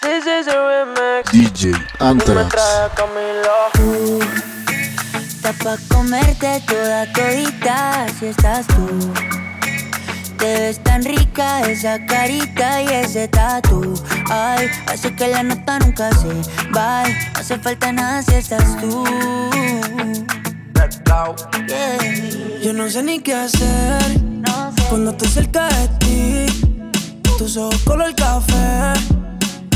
This is a remix. DJ Anthrax. Tú, está pa' comerte toda todita si estás tú. Te ves tan rica esa carita y ese tatu. Ay, hace que la nota nunca se va. No hace falta nada si estás tú. Yeah. Yo no sé ni qué hacer No sé. cuando estoy cerca de ti. Tus ojos color café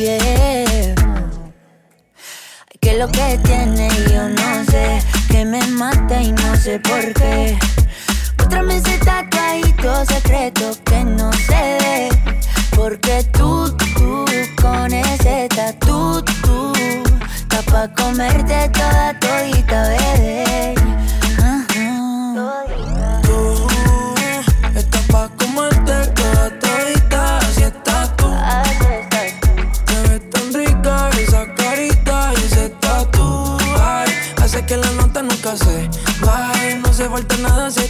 Yeah. Que lo que tiene yo no sé, que me mata y no sé por qué. Muéstrame ese tatuadito secreto que no se ve. Porque tú, tú, con ese tatu, tú, está pa' comerte toda todita, bebé. Se baje No hace falta nada si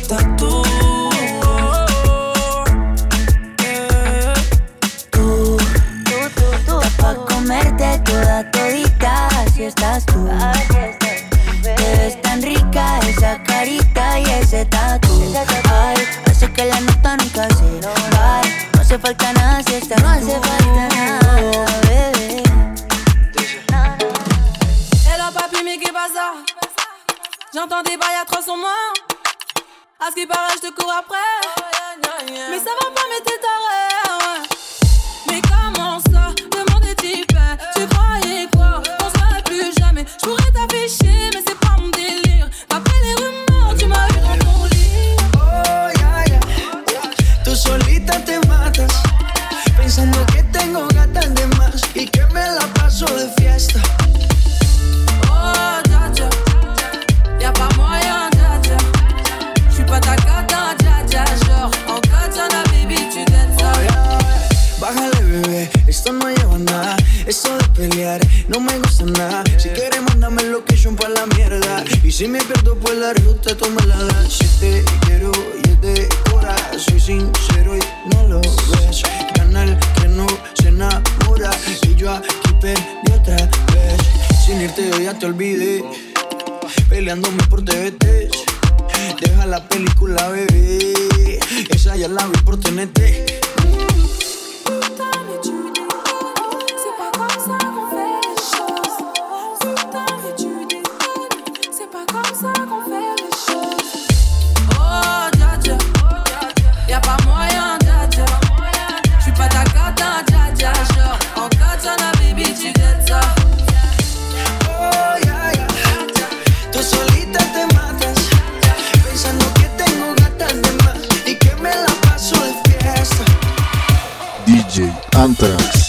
Si quieres, mándame location pa' la mierda. Y si me pierdo por la ruta, tú me la das. Si te quiero y es de hora. Soy sincero y no lo ves. Canal que no se enamora. Y yo aquí perdí otra vez. Sin irte, yo ya te olvidé. Peleándome por TVT. Deja la película, bebé. Esa ya la vi por TNT. Anthrax.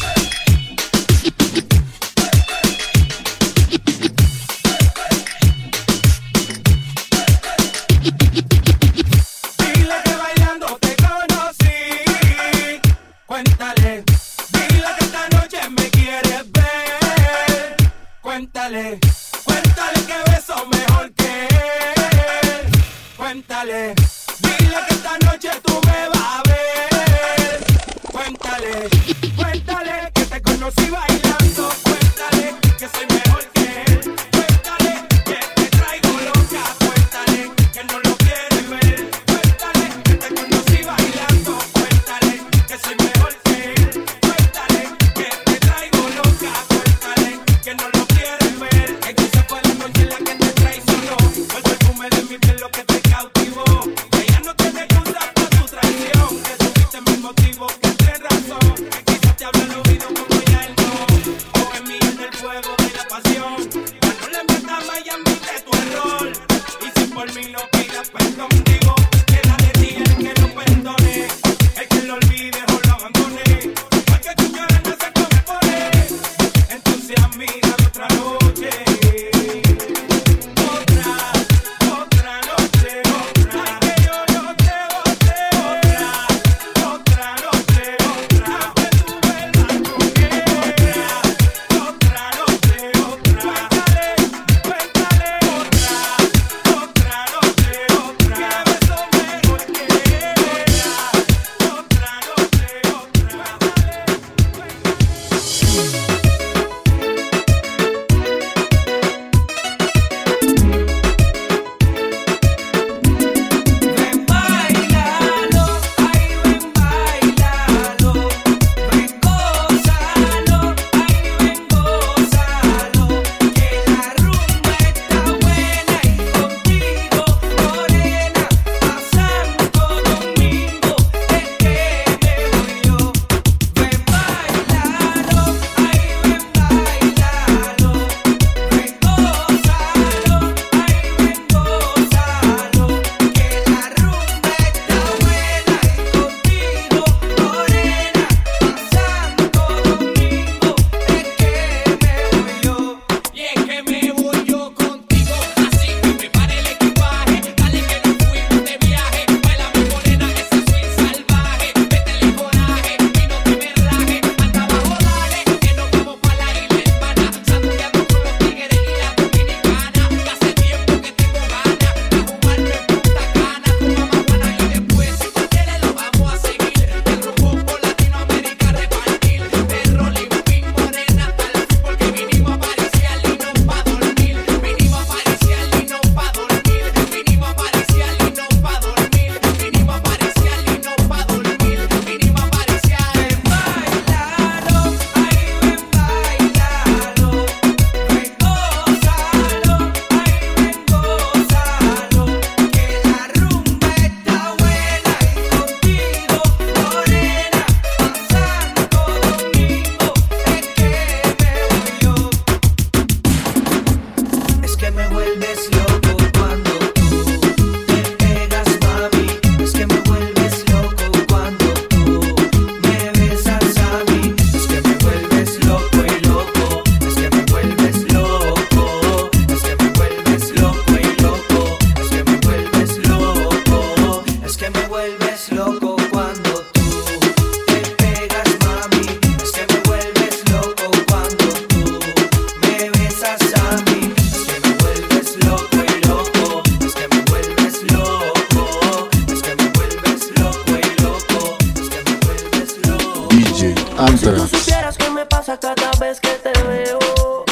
Si tú supieras qué me pasa cada vez que te veo.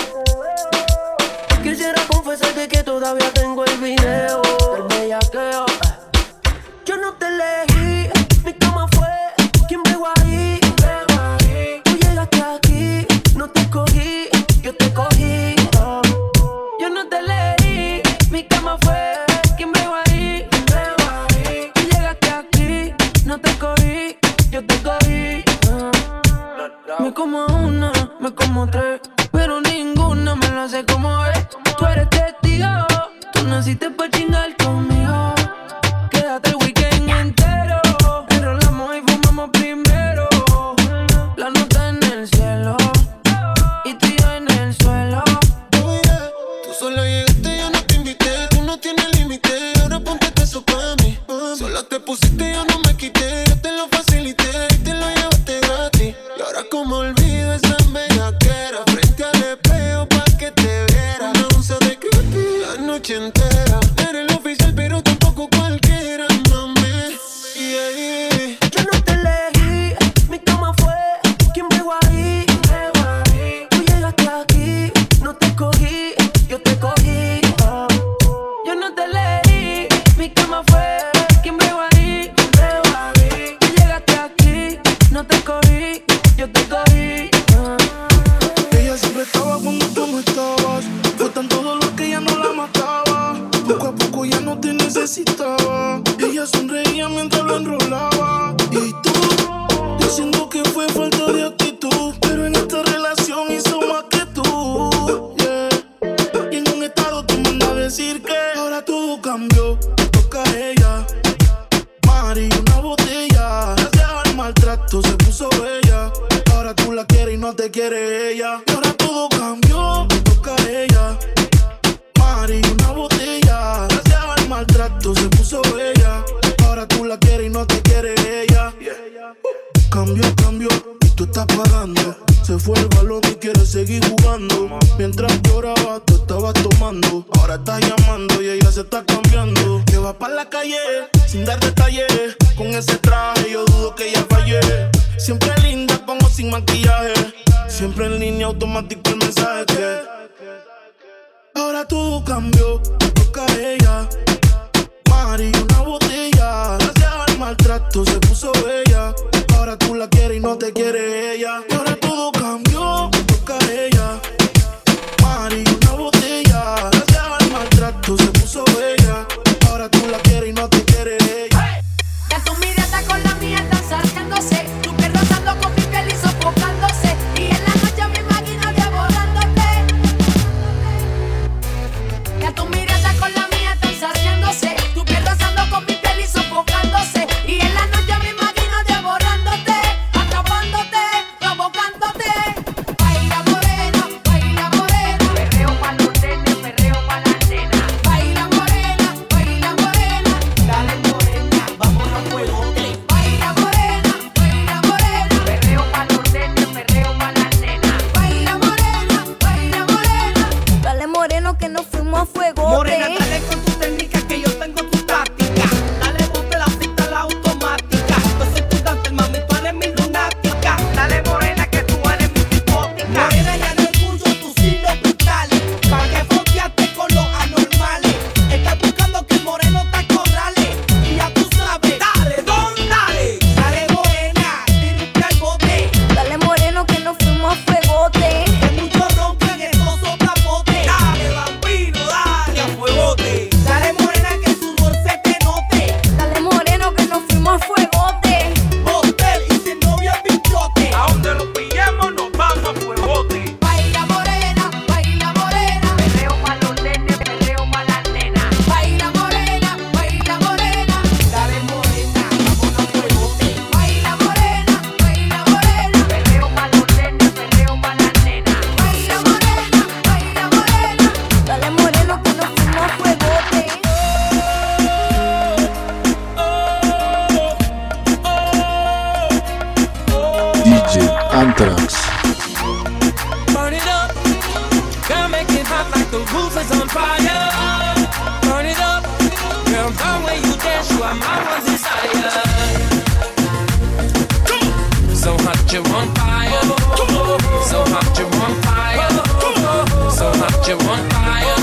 Quisiera confesarte que todavía tengo el video del bellaqueo. Yo no te elegí, mi cama fue quien me ahí. Tú llegaste aquí, no te cogí, yo te cogí. Yo no te elegí, mi cama fue quien me ahí. Tú llegaste aquí, no te cogí, yo te cogí. Me como una, me como tres, pero ninguna me lo hace como es. Tú eres testigo, tú naciste para chingar cómo olvidar. with the walls cambio, cambio, y tú estás pagando. Se fue el balón y quieres seguir jugando. Mientras lloraba, tú estabas tomando. Ahora estás llamando y ella se está cambiando. Te vas para la calle sin dar detalles. Con ese traje yo dudo que ella falle. Siempre linda, como sin maquillaje. Siempre en línea automático el mensaje. Ahora todo cambió, te toca a ella. Mari, una botella. Gracias al maltrato se puso So hot you're on fire. So hot you're on fire. So hot you're on fire.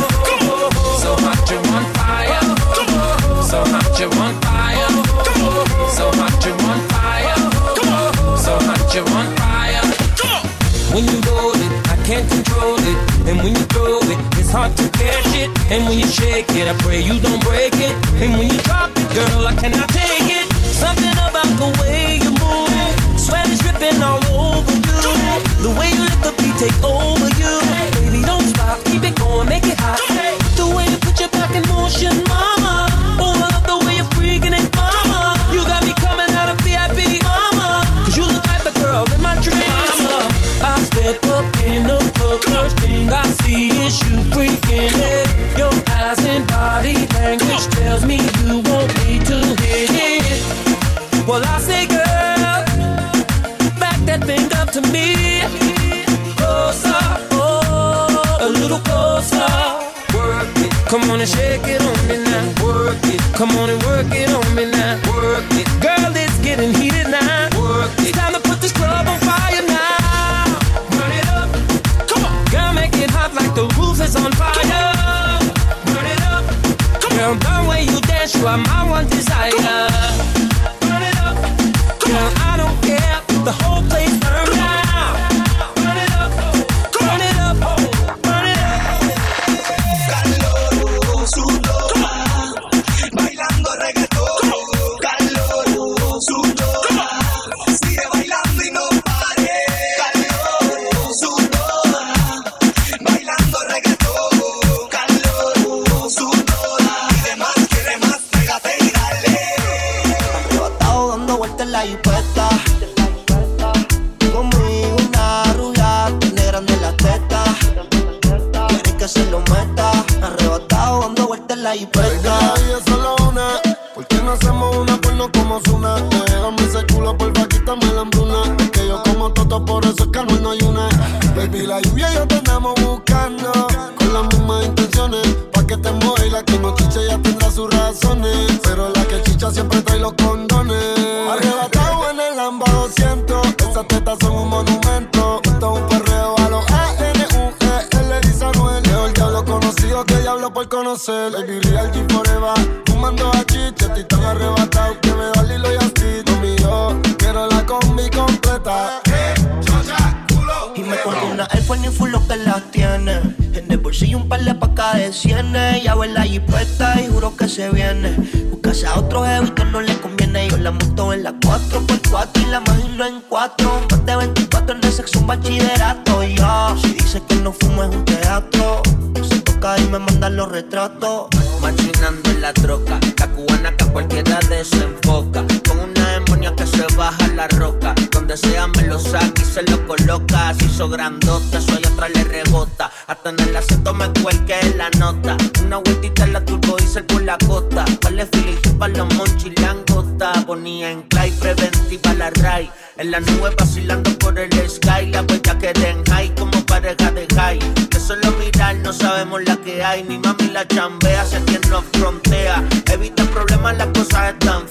So hot you're on fire. So hot you're on fire. So hot you're on fire. When you roll it, I can't control it. And when you throw it, it's hard to catch it. And when you shake it, I pray you don't break it. And when you drop it, girl, I cannot take it. Take over come on and shake it on me now. Work it, come on and work it on me now. Work it, girl, it's getting heated now. Work it, time to put this club on fire now. Burn it up, come on, girl, make it hot like the roof is on fire. Burn it up, Come on. girl, the way you dance, you are my one desire. Burn it up, Come girl, I don't care, the whole place como Zuna? Déjame ese culo, porfa, quítame la hambruna. Que yo como toto, por eso es que al no hay una. Baby, la lluvia y yo te andamos buscando. Con las mismas intenciones. Pa' que te mueva y la que no chicha ya tendrá sus razones. Pero la que chicha siempre trae los condones. Arrebatado en el Lamba 200. Esas tetas son un monumento. Esto es un perreo a los A-N-U-E-L. Dice Anuel. Leo el diablo conocido que diablo por conocer. Baby, real G forever. Fumando a chicha, estoy tan arrebatado iPhone y full lo que las tiene. En el bolsillo un par de pacas de cienes. Ya ve la jipeta y juro que se viene. Buscase a otro heavy que no le conviene. Yo la monto en la 4x4 y la imagino en 4. Más de 24 en el sexo un bachillerato. Ya, si dice que no fumo es un teatro. Se toca y me mandan los retratos. Machinando en la troca, la cubana que a cualquiera desenfoca. Con una demonia que se baja la roca. Donde sea me lo saca y se lo coloca. Así hizo grandota, soy otra le rebota. Hasta en el acento me cuelque la nota. Una vueltita en la turbo diesel por la costa. Vale Philly pa' los monchis langota. Ponía en clay preventiva la ray. En la nube vacilando por el sky. La huella que den high como pareja de high. De solo mirar no sabemos la que hay. Ni mami la chambea, sé quien nos frontea. Evita problemas, las cosas están